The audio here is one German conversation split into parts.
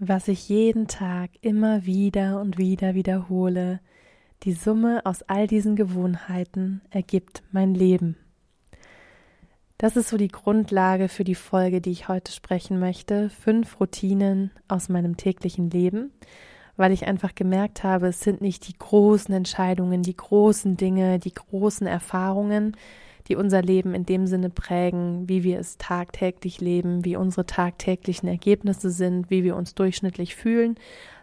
was ich jeden Tag immer wieder und wieder wiederhole, die Summe aus all diesen Gewohnheiten ergibt mein Leben. Das ist so die Grundlage für die Folge, die ich heute sprechen möchte. Fünf Routinen aus meinem täglichen Leben, weil ich einfach gemerkt habe, es sind nicht die großen Entscheidungen, die großen Dinge, die großen Erfahrungen, die unser Leben in dem Sinne prägen, wie wir es tagtäglich leben, wie unsere tagtäglichen Ergebnisse sind, wie wir uns durchschnittlich fühlen,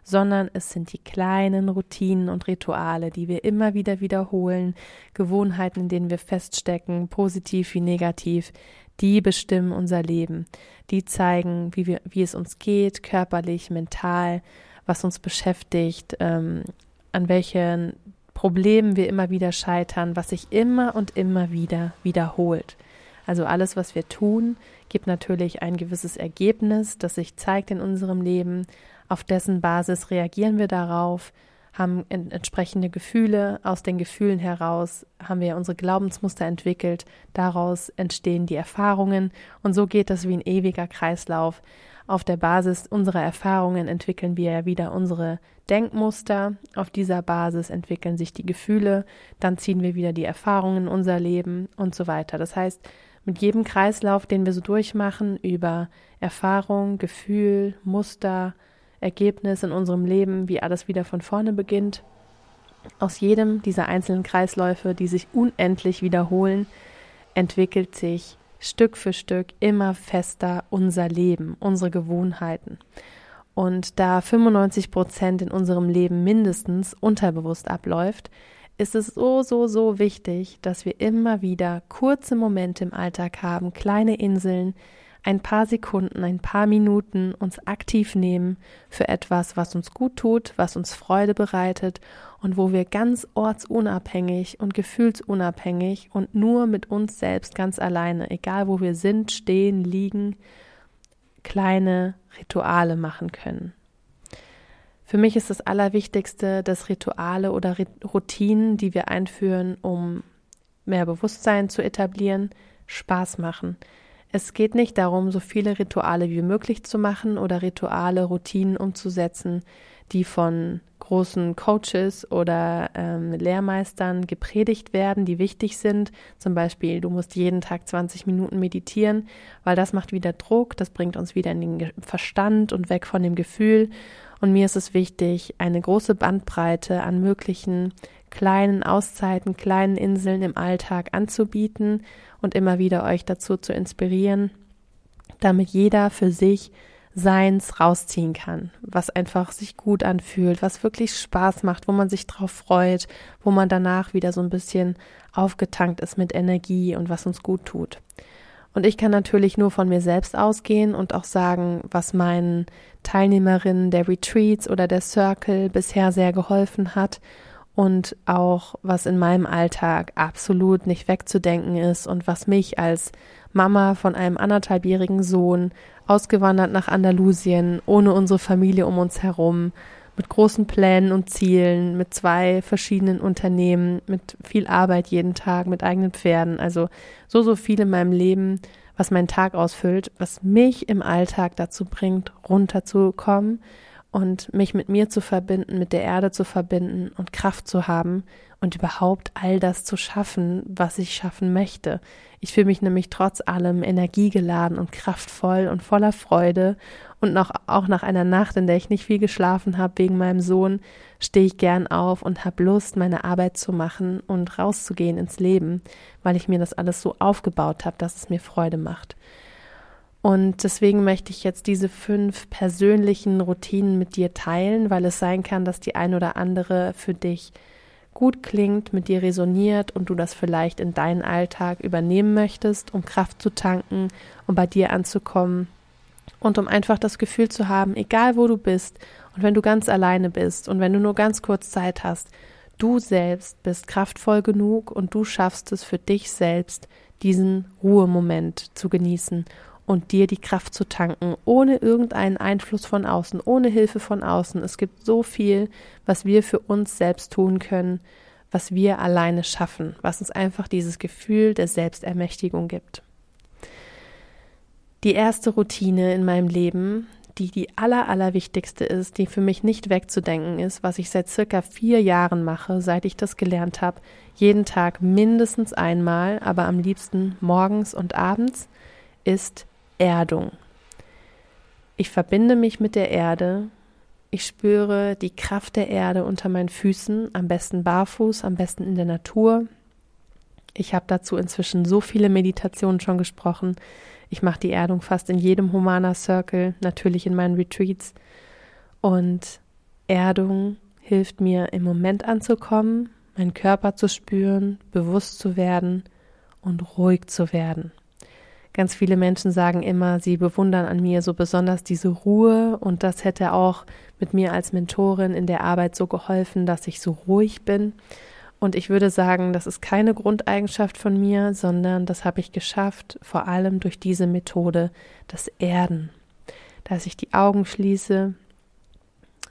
sondern es sind die kleinen Routinen und Rituale, die wir immer wieder wiederholen, Gewohnheiten, in denen wir feststecken, positiv wie negativ, die bestimmen unser Leben. Die zeigen, wie, wir, wie es uns geht, körperlich, mental, was uns beschäftigt, ähm, an welchen Problemen wir immer wieder scheitern, was sich immer und immer wieder wiederholt. Also alles, was wir tun, gibt natürlich ein gewisses Ergebnis, das sich zeigt in unserem Leben. Auf dessen Basis reagieren wir darauf, haben entsprechende Gefühle. Aus den Gefühlen heraus haben wir unsere Glaubensmuster entwickelt. Daraus entstehen die Erfahrungen. Und so geht das wie ein ewiger Kreislauf. Auf der Basis unserer Erfahrungen entwickeln wir ja wieder unsere Denkmuster. Auf dieser Basis entwickeln sich die Gefühle. Dann ziehen wir wieder die Erfahrungen in unser Leben und so weiter. Das heißt, mit jedem Kreislauf, den wir so durchmachen, über Erfahrung, Gefühl, Muster, Ergebnis in unserem Leben, wie alles wieder von vorne beginnt, aus jedem dieser einzelnen Kreisläufe, die sich unendlich wiederholen, entwickelt sich Stück für Stück immer fester unser Leben, unsere Gewohnheiten. Und da 95 Prozent in unserem Leben mindestens unterbewusst abläuft, ist es so, so, so wichtig, dass wir immer wieder kurze Momente im Alltag haben, kleine Inseln, ein paar Sekunden, ein paar Minuten uns aktiv nehmen für etwas, was uns gut tut, was uns Freude bereitet und wo wir ganz ortsunabhängig und gefühlsunabhängig und nur mit uns selbst ganz alleine, egal wo wir sind, stehen, liegen, kleine Rituale machen können. Für mich ist das Allerwichtigste, dass Rituale oder Routinen, die wir einführen, um mehr Bewusstsein zu etablieren, Spaß machen. Es geht nicht darum, so viele Rituale wie möglich zu machen oder Rituale, Routinen umzusetzen, die von großen Coaches oder ähm, Lehrmeistern gepredigt werden, die wichtig sind. Zum Beispiel, du musst jeden Tag 20 Minuten meditieren, weil das macht wieder Druck, das bringt uns wieder in den Verstand und weg von dem Gefühl. Und mir ist es wichtig, eine große Bandbreite an möglichen kleinen Auszeiten, kleinen Inseln im Alltag anzubieten und immer wieder euch dazu zu inspirieren, damit jeder für sich seins rausziehen kann, was einfach sich gut anfühlt, was wirklich Spaß macht, wo man sich drauf freut, wo man danach wieder so ein bisschen aufgetankt ist mit Energie und was uns gut tut. Und ich kann natürlich nur von mir selbst ausgehen und auch sagen, was meinen Teilnehmerinnen der Retreats oder der Circle bisher sehr geholfen hat und auch was in meinem Alltag absolut nicht wegzudenken ist und was mich als Mama von einem anderthalbjährigen Sohn ausgewandert nach Andalusien, ohne unsere Familie um uns herum, mit großen Plänen und Zielen, mit zwei verschiedenen Unternehmen, mit viel Arbeit jeden Tag, mit eigenen Pferden, also so, so viel in meinem Leben, was meinen Tag ausfüllt, was mich im Alltag dazu bringt, runterzukommen und mich mit mir zu verbinden, mit der Erde zu verbinden und Kraft zu haben und überhaupt all das zu schaffen, was ich schaffen möchte. Ich fühle mich nämlich trotz allem energiegeladen und kraftvoll und voller Freude und noch, auch nach einer Nacht, in der ich nicht viel geschlafen habe wegen meinem Sohn, stehe ich gern auf und habe Lust, meine Arbeit zu machen und rauszugehen ins Leben, weil ich mir das alles so aufgebaut habe, dass es mir Freude macht. Und deswegen möchte ich jetzt diese fünf persönlichen Routinen mit dir teilen, weil es sein kann, dass die ein oder andere für dich gut klingt, mit dir resoniert und du das vielleicht in deinen Alltag übernehmen möchtest, um Kraft zu tanken, um bei dir anzukommen Und um einfach das Gefühl zu haben, egal wo du bist und wenn du ganz alleine bist und wenn du nur ganz kurz Zeit hast, du selbst bist kraftvoll genug und du schaffst es für dich selbst, diesen Ruhemoment zu genießen und dir die Kraft zu tanken, ohne irgendeinen Einfluss von außen, ohne Hilfe von außen. Es gibt so viel, was wir für uns selbst tun können, was wir alleine schaffen, was uns einfach dieses Gefühl der Selbstermächtigung gibt. Die erste Routine in meinem Leben, die die aller, allerwichtigste ist, die für mich nicht wegzudenken ist, was ich seit circa vier Jahren mache, seit ich das gelernt habe, jeden Tag mindestens einmal, aber am liebsten morgens und abends, ist Erdung. Ich verbinde mich mit der Erde, ich spüre die Kraft der Erde unter meinen Füßen, am besten barfuß, am besten in der Natur. Ich habe dazu inzwischen so viele Meditationen schon gesprochen. Ich mache die Erdung fast in jedem Humana Circle, natürlich in meinen Retreats. Und Erdung hilft mir im Moment anzukommen, meinen Körper zu spüren, bewusst zu werden und ruhig zu werden. Ganz viele Menschen sagen immer, sie bewundern an mir so besonders diese Ruhe und das hätte auch mit mir als Mentorin in der Arbeit so geholfen, dass ich so ruhig bin. Und ich würde sagen, das ist keine Grundeigenschaft von mir, sondern das habe ich geschafft, vor allem durch diese Methode, das Erden. Dass ich die Augen schließe,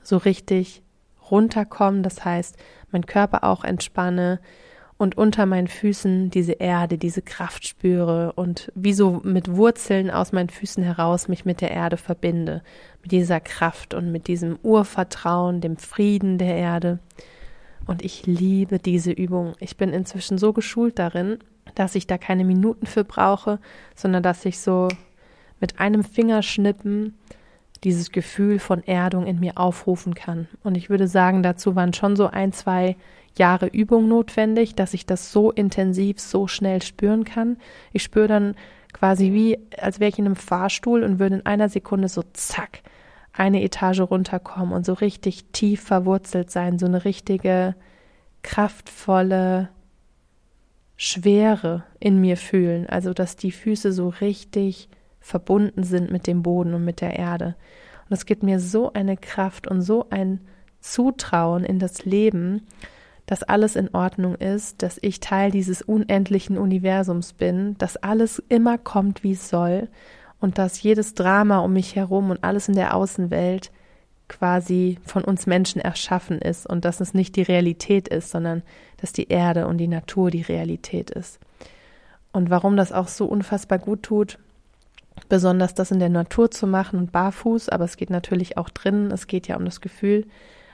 so richtig runterkomme, das heißt, mein Körper auch entspanne und unter meinen Füßen diese Erde, diese Kraft spüre und wie so mit Wurzeln aus meinen Füßen heraus mich mit der Erde verbinde, mit dieser Kraft und mit diesem Urvertrauen, dem Frieden der Erde. Und ich liebe diese Übung. Ich bin inzwischen so geschult darin, dass ich da keine Minuten für brauche, sondern dass ich so mit einem Fingerschnippen dieses Gefühl von Erdung in mir aufrufen kann. Und ich würde sagen, dazu waren schon so ein, zwei Jahre Übung notwendig, dass ich das so intensiv, so schnell spüren kann. Ich spüre dann quasi wie, als wäre ich in einem Fahrstuhl und würde in einer Sekunde so zack eine Etage runterkommen und so richtig tief verwurzelt sein, so eine richtige kraftvolle Schwere in mir fühlen, also dass die Füße so richtig verbunden sind mit dem Boden und mit der Erde. Und es gibt mir so eine Kraft und so ein Zutrauen in das Leben, dass alles in Ordnung ist, dass ich Teil dieses unendlichen Universums bin, dass alles immer kommt, wie es soll und dass jedes Drama um mich herum und alles in der Außenwelt quasi von uns Menschen erschaffen ist und dass es nicht die Realität ist, sondern dass die Erde und die Natur die Realität ist. Und warum das auch so unfassbar gut tut, besonders das in der Natur zu machen und barfuß, aber es geht natürlich auch drinnen, es geht ja um das Gefühl.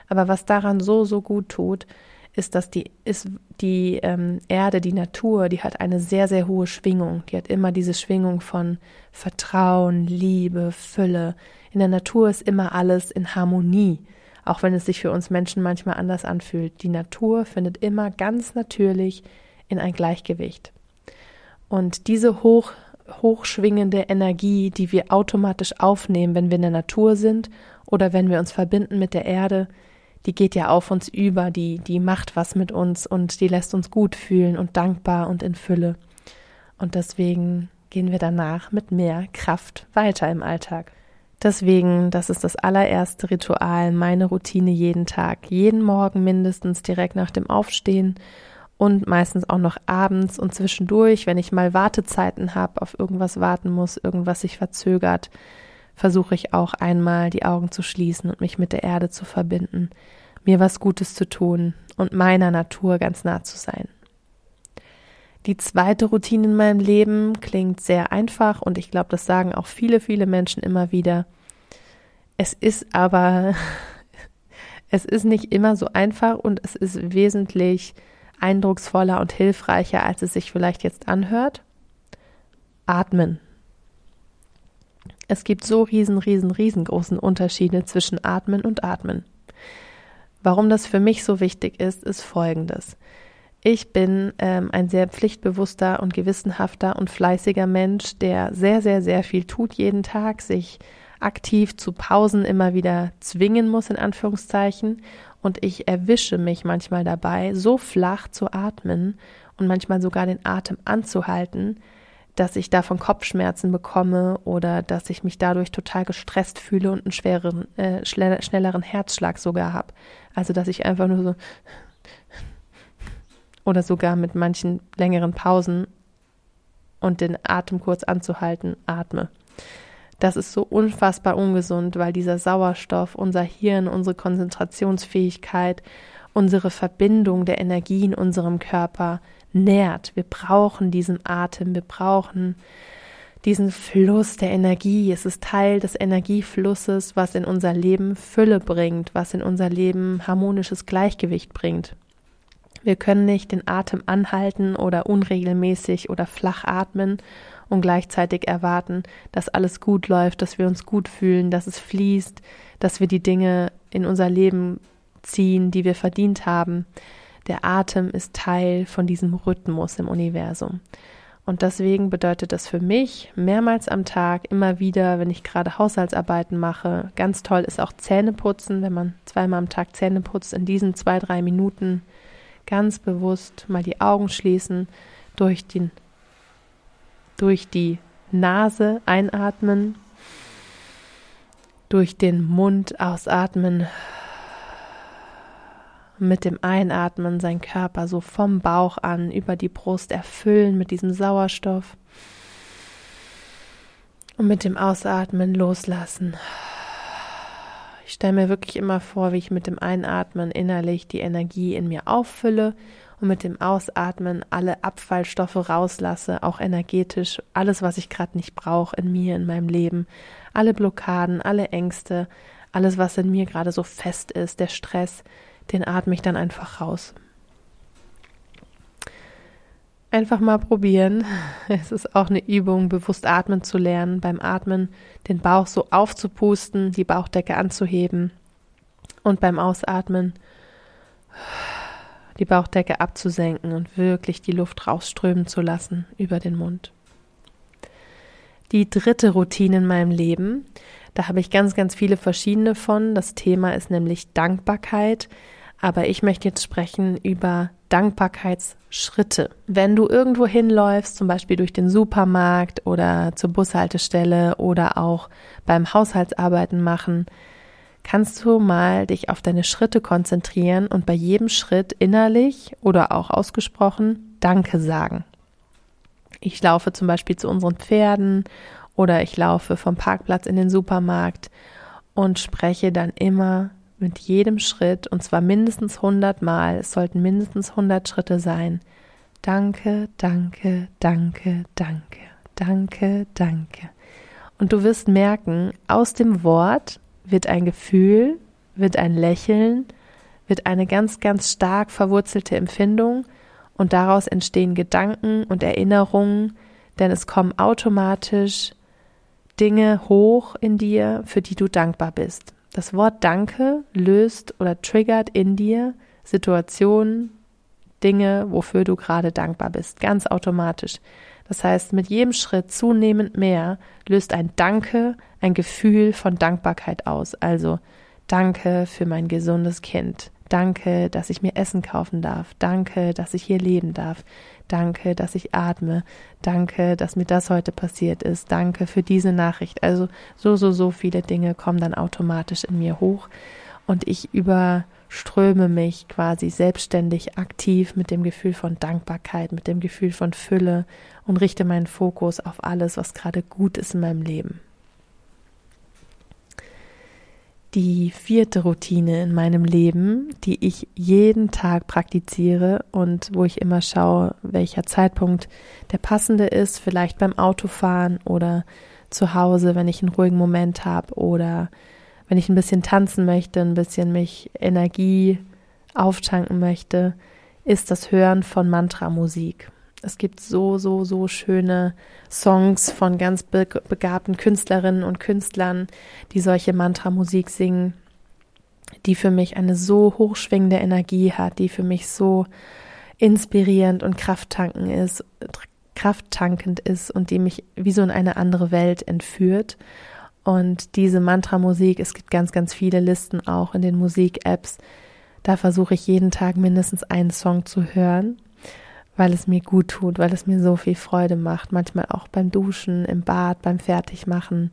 Aber was daran so, so gut tut, ist, dass die, ist die ähm, Erde, die Natur, die hat eine sehr, sehr hohe Schwingung. Die hat immer diese Schwingung von Vertrauen, Liebe, Fülle. In der Natur ist immer alles in Harmonie, auch wenn es sich für uns Menschen manchmal anders anfühlt. Die Natur findet immer ganz natürlich in ein Gleichgewicht. Und diese hoch, hochschwingende Energie, die wir automatisch aufnehmen, wenn wir in der Natur sind oder wenn wir uns verbinden mit der Erde, die geht ja auf uns über, die, die macht was mit uns und die lässt uns gut fühlen und dankbar und in Fülle. Und deswegen gehen wir danach mit mehr Kraft weiter im Alltag. Deswegen, das ist das allererste Ritual, meine Routine jeden Tag. Jeden Morgen mindestens direkt nach dem Aufstehen und meistens auch noch abends und zwischendurch, wenn ich mal Wartezeiten habe, auf irgendwas warten muss, irgendwas sich verzögert, versuche ich auch einmal die Augen zu schließen und mich mit der Erde zu verbinden, mir was Gutes zu tun und meiner Natur ganz nah zu sein. Die zweite Routine in meinem Leben klingt sehr einfach und ich glaube, das sagen auch viele, viele Menschen immer wieder. Es ist aber, es ist nicht immer so einfach und es ist wesentlich eindrucksvoller und hilfreicher, als es sich vielleicht jetzt anhört. Atmen. Es gibt so riesen, riesen, riesengroßen Unterschiede zwischen Atmen und Atmen. Warum das für mich so wichtig ist, ist folgendes. Ich bin ähm, ein sehr pflichtbewusster und gewissenhafter und fleißiger Mensch, der sehr, sehr, sehr viel tut jeden Tag, sich aktiv zu Pausen immer wieder zwingen muss, in Anführungszeichen. Und ich erwische mich manchmal dabei, so flach zu atmen und manchmal sogar den Atem anzuhalten, dass ich davon Kopfschmerzen bekomme oder dass ich mich dadurch total gestresst fühle und einen schwereren, äh, schnelleren Herzschlag sogar habe. Also dass ich einfach nur so oder sogar mit manchen längeren Pausen und den Atem kurz anzuhalten, atme. Das ist so unfassbar ungesund, weil dieser Sauerstoff unser Hirn, unsere Konzentrationsfähigkeit, unsere Verbindung der Energie in unserem Körper nährt. Wir brauchen diesen Atem, wir brauchen diesen Fluss der Energie. Es ist Teil des Energieflusses, was in unser Leben Fülle bringt, was in unser Leben harmonisches Gleichgewicht bringt. Wir können nicht den Atem anhalten oder unregelmäßig oder flach atmen und gleichzeitig erwarten, dass alles gut läuft, dass wir uns gut fühlen, dass es fließt, dass wir die Dinge in unser Leben ziehen, die wir verdient haben. Der Atem ist Teil von diesem Rhythmus im Universum. Und deswegen bedeutet das für mich mehrmals am Tag, immer wieder, wenn ich gerade Haushaltsarbeiten mache. Ganz toll ist auch Zähneputzen, wenn man zweimal am Tag Zähne putzt, in diesen zwei, drei Minuten ganz bewusst mal die Augen schließen, durch, den, durch die Nase einatmen, durch den Mund ausatmen, mit dem Einatmen seinen Körper so vom Bauch an über die Brust erfüllen mit diesem Sauerstoff. Und mit dem Ausatmen loslassen. Ich stelle mir wirklich immer vor, wie ich mit dem Einatmen innerlich die Energie in mir auffülle und mit dem Ausatmen alle Abfallstoffe rauslasse, auch energetisch, alles, was ich gerade nicht brauche in mir, in meinem Leben, alle Blockaden, alle Ängste, alles, was in mir gerade so fest ist, der Stress, den atme ich dann einfach raus. Einfach mal probieren. Es ist auch eine Übung, bewusst atmen zu lernen. Beim Atmen den Bauch so aufzupusten, die Bauchdecke anzuheben und beim Ausatmen die Bauchdecke abzusenken und wirklich die Luft rausströmen zu lassen über den Mund. Die dritte Routine in meinem Leben, da habe ich ganz, ganz viele verschiedene von. Das Thema ist nämlich Dankbarkeit. Aber ich möchte jetzt sprechen über Dankbarkeitsschritte. Wenn du irgendwo hinläufst, zum Beispiel durch den Supermarkt oder zur Bushaltestelle oder auch beim Haushaltsarbeiten machen, kannst du mal dich auf deine Schritte konzentrieren und bei jedem Schritt innerlich oder auch ausgesprochen Danke sagen. Ich laufe zum Beispiel zu unseren Pferden oder ich laufe vom Parkplatz in den Supermarkt und spreche dann immer mit jedem Schritt, und zwar mindestens 100 Mal, es sollten mindestens 100 Schritte sein. Danke, danke, danke, danke, danke, danke. Und du wirst merken, aus dem Wort wird ein Gefühl, wird ein Lächeln, wird eine ganz, ganz stark verwurzelte Empfindung und daraus entstehen Gedanken und Erinnerungen, denn es kommen automatisch Dinge hoch in dir, für die du dankbar bist. Das Wort Danke löst oder triggert in dir Situationen, Dinge, wofür du gerade dankbar bist, ganz automatisch. Das heißt, mit jedem Schritt zunehmend mehr löst ein Danke ein Gefühl von Dankbarkeit aus. Also Danke für mein gesundes Kind. Danke, dass ich mir Essen kaufen darf. Danke, dass ich hier leben darf. Danke, dass ich atme. Danke, dass mir das heute passiert ist. Danke für diese Nachricht. Also so, so, so viele Dinge kommen dann automatisch in mir hoch und ich überströme mich quasi selbstständig aktiv mit dem Gefühl von Dankbarkeit, mit dem Gefühl von Fülle und richte meinen Fokus auf alles, was gerade gut ist in meinem Leben. Die vierte Routine in meinem Leben, die ich jeden Tag praktiziere und wo ich immer schaue, welcher Zeitpunkt der passende ist, vielleicht beim Autofahren oder zu Hause, wenn ich einen ruhigen Moment habe oder wenn ich ein bisschen tanzen möchte, ein bisschen mich Energie auftanken möchte, ist das Hören von Mantra-Musik. Es gibt so, so, so schöne Songs von ganz begabten Künstlerinnen und Künstlern, die solche Mantra-Musik singen, die für mich eine so hochschwingende Energie hat, die für mich so inspirierend und krafttankend ist, krafttankend ist und die mich wie so in eine andere Welt entführt. Und diese Mantra-Musik, es gibt ganz, ganz viele Listen auch in den Musik-Apps. Da versuche ich jeden Tag mindestens einen Song zu hören weil es mir gut tut, weil es mir so viel Freude macht. Manchmal auch beim Duschen, im Bad, beim Fertigmachen.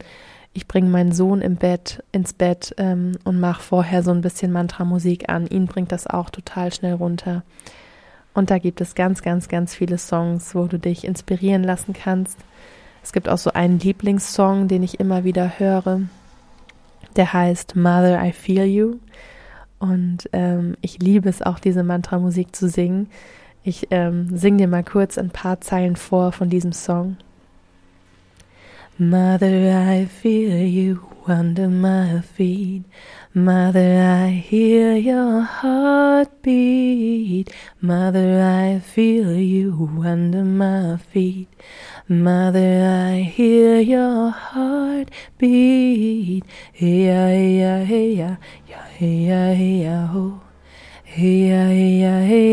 Ich bringe meinen Sohn im Bett ins Bett ähm, und mache vorher so ein bisschen Mantra-Musik an. Ihn bringt das auch total schnell runter. Und da gibt es ganz, ganz, ganz viele Songs, wo du dich inspirieren lassen kannst. Es gibt auch so einen Lieblingssong, den ich immer wieder höre. Der heißt Mother, I Feel You. Und ähm, ich liebe es auch, diese Mantra-Musik zu singen. Ich ähm, singe dir mal kurz ein paar Zeilen vor von diesem Song. Mother, I feel you under my feet. Mother, I hear your heartbeat. Mother, I feel you under my feet. Mother, I hear your heartbeat. Hey, hey, hey, hey, hey, hey, hey, ho. Hey, hey, hey, hey,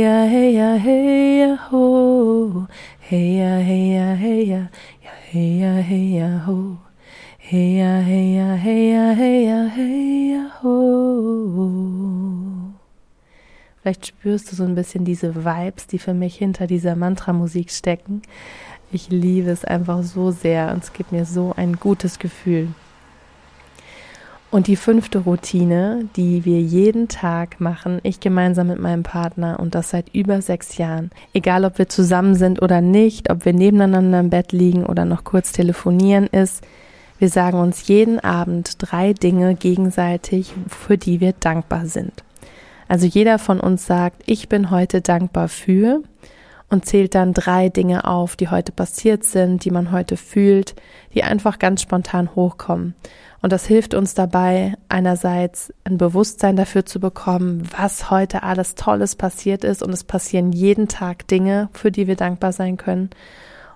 ho. Hey, hey, hey, hey, hey, ho. Hey, hey, hey, hey, hey, ho. Vielleicht spürst du so ein bisschen diese Vibes, die für mich hinter dieser Mantra-Musik stecken. Ich liebe es einfach so sehr und es gibt mir so ein gutes Gefühl. Und die fünfte Routine, die wir jeden Tag machen, ich gemeinsam mit meinem Partner und das seit über sechs Jahren. Egal, ob wir zusammen sind oder nicht, ob wir nebeneinander im Bett liegen oder noch kurz telefonieren, ist, wir sagen uns jeden Abend drei Dinge gegenseitig, für die wir dankbar sind. Also jeder von uns sagt, ich bin heute dankbar für und zählt dann drei Dinge auf, die heute passiert sind, die man heute fühlt, die einfach ganz spontan hochkommen. Und das hilft uns dabei, einerseits ein Bewusstsein dafür zu bekommen, was heute alles Tolles passiert ist. Und es passieren jeden Tag Dinge, für die wir dankbar sein können.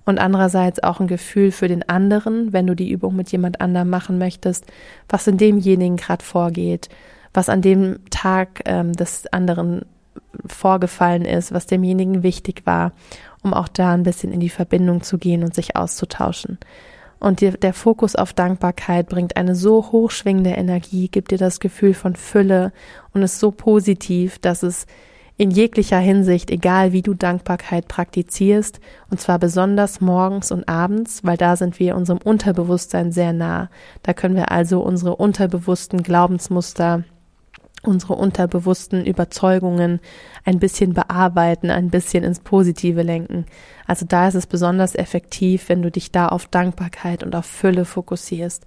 Und andererseits auch ein Gefühl für den anderen, wenn du die Übung mit jemand anderem machen möchtest, was in demjenigen gerade vorgeht, was an dem Tag ähm, des anderen vorgefallen ist, was demjenigen wichtig war, um auch da ein bisschen in die Verbindung zu gehen und sich auszutauschen. Und dir, der Fokus auf Dankbarkeit bringt eine so hochschwingende Energie, gibt dir das Gefühl von Fülle und ist so positiv, dass es in jeglicher Hinsicht, egal wie du Dankbarkeit praktizierst, und zwar besonders morgens und abends, weil da sind wir unserem Unterbewusstsein sehr nah. Da können wir also unsere unterbewussten Glaubensmuster unsere unterbewussten Überzeugungen ein bisschen bearbeiten, ein bisschen ins Positive lenken. Also da ist es besonders effektiv, wenn du dich da auf Dankbarkeit und auf Fülle fokussierst.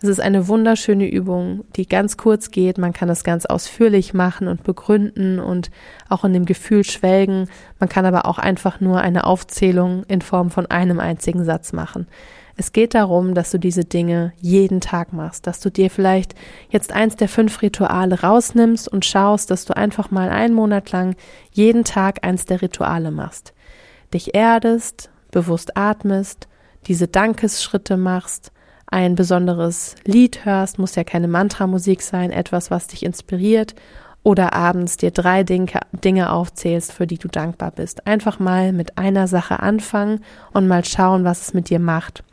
Es ist eine wunderschöne Übung, die ganz kurz geht. Man kann es ganz ausführlich machen und begründen und auch in dem Gefühl schwelgen. Man kann aber auch einfach nur eine Aufzählung in Form von einem einzigen Satz machen. Es geht darum, dass du diese Dinge jeden Tag machst, dass du dir vielleicht jetzt eins der fünf Rituale rausnimmst und schaust, dass du einfach mal einen Monat lang jeden Tag eins der Rituale machst. Dich erdest, bewusst atmest, diese Dankesschritte machst, ein besonderes Lied hörst, muss ja keine Mantramusik sein, etwas, was dich inspiriert, oder abends dir drei Dinge aufzählst, für die du dankbar bist. Einfach mal mit einer Sache anfangen und mal schauen, was es mit dir macht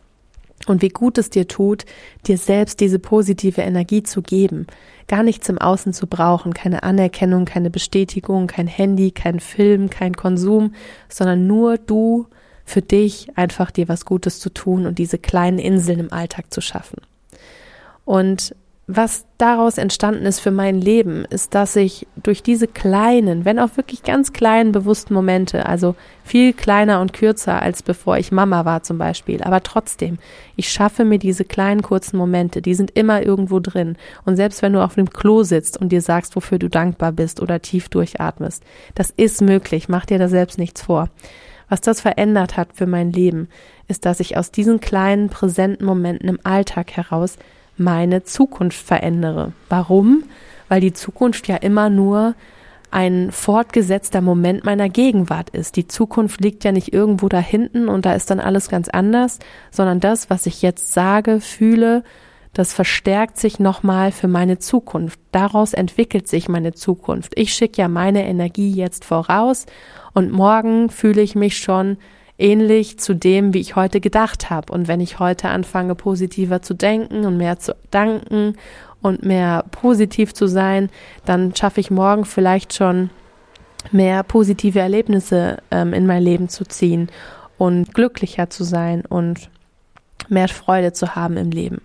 und wie gut es dir tut, dir selbst diese positive Energie zu geben, gar nichts im Außen zu brauchen, keine Anerkennung, keine Bestätigung, kein Handy, kein Film, kein Konsum, sondern nur du für dich einfach dir was Gutes zu tun und diese kleinen Inseln im Alltag zu schaffen. Und was daraus entstanden ist für mein Leben, ist, dass ich durch diese kleinen, wenn auch wirklich ganz kleinen bewussten Momente, also viel kleiner und kürzer als bevor ich Mama war zum Beispiel, aber trotzdem, ich schaffe mir diese kleinen kurzen Momente, die sind immer irgendwo drin. Und selbst wenn du auf dem Klo sitzt und dir sagst, wofür du dankbar bist oder tief durchatmest, das ist möglich, mach dir da selbst nichts vor. Was das verändert hat für mein Leben, ist, dass ich aus diesen kleinen präsenten Momenten im Alltag heraus meine Zukunft verändere. Warum? Weil die Zukunft ja immer nur ein fortgesetzter Moment meiner Gegenwart ist. Die Zukunft liegt ja nicht irgendwo da hinten und da ist dann alles ganz anders, sondern das, was ich jetzt sage, fühle, das verstärkt sich nochmal für meine Zukunft. Daraus entwickelt sich meine Zukunft. Ich schicke ja meine Energie jetzt voraus und morgen fühle ich mich schon ähnlich zu dem, wie ich heute gedacht habe. Und wenn ich heute anfange, positiver zu denken und mehr zu danken und mehr positiv zu sein, dann schaffe ich morgen vielleicht schon mehr positive Erlebnisse ähm, in mein Leben zu ziehen und glücklicher zu sein und mehr Freude zu haben im Leben.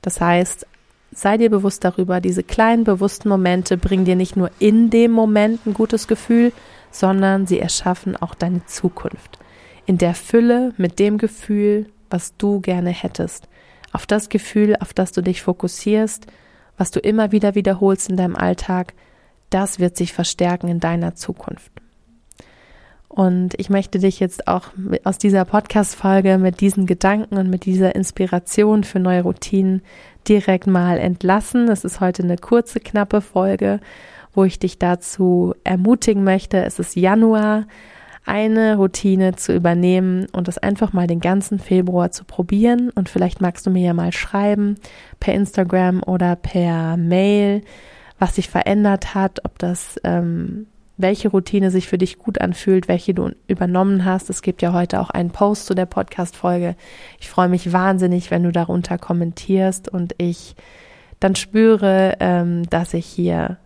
Das heißt, sei dir bewusst darüber, diese kleinen bewussten Momente bringen dir nicht nur in dem Moment ein gutes Gefühl, sondern sie erschaffen auch deine Zukunft. In der Fülle mit dem Gefühl, was du gerne hättest. Auf das Gefühl, auf das du dich fokussierst, was du immer wieder wiederholst in deinem Alltag, das wird sich verstärken in deiner Zukunft. Und ich möchte dich jetzt auch aus dieser Podcast-Folge mit diesen Gedanken und mit dieser Inspiration für neue Routinen direkt mal entlassen. Es ist heute eine kurze, knappe Folge, wo ich dich dazu ermutigen möchte. Es ist Januar, eine Routine zu übernehmen und das einfach mal den ganzen Februar zu probieren. Und vielleicht magst du mir ja mal schreiben per Instagram oder per Mail, was sich verändert hat, ob das ähm, welche Routine sich für dich gut anfühlt, welche du übernommen hast. Es gibt ja heute auch einen Post zu der Podcast-Folge. Ich freue mich wahnsinnig, wenn du darunter kommentierst und ich dann spüre, ähm, dass ich hier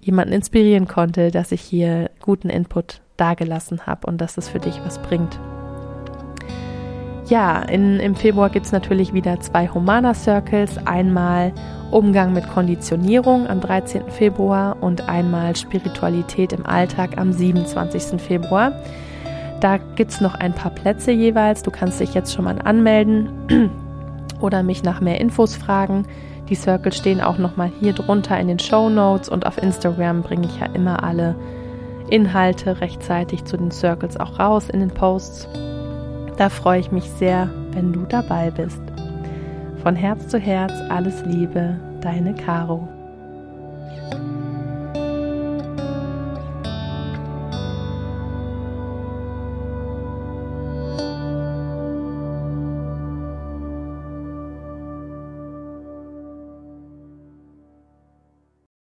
jemanden inspirieren konnte, dass ich hier guten Input dagelassen habe und dass es für dich was bringt. Ja, in, im Februar gibt es natürlich wieder zwei Humana Circles. Einmal Umgang mit Konditionierung am 13. Februar und einmal Spiritualität im Alltag am 27. Februar. Da gibt es noch ein paar Plätze jeweils. Du kannst dich jetzt schon mal anmelden oder mich nach mehr Infos fragen. Die Circles stehen auch nochmal hier drunter in den Show Notes und auf Instagram bringe ich ja immer alle Inhalte rechtzeitig zu den Circles auch raus in den Posts. Da freue ich mich sehr, wenn du dabei bist. Von Herz zu Herz alles Liebe, deine Caro.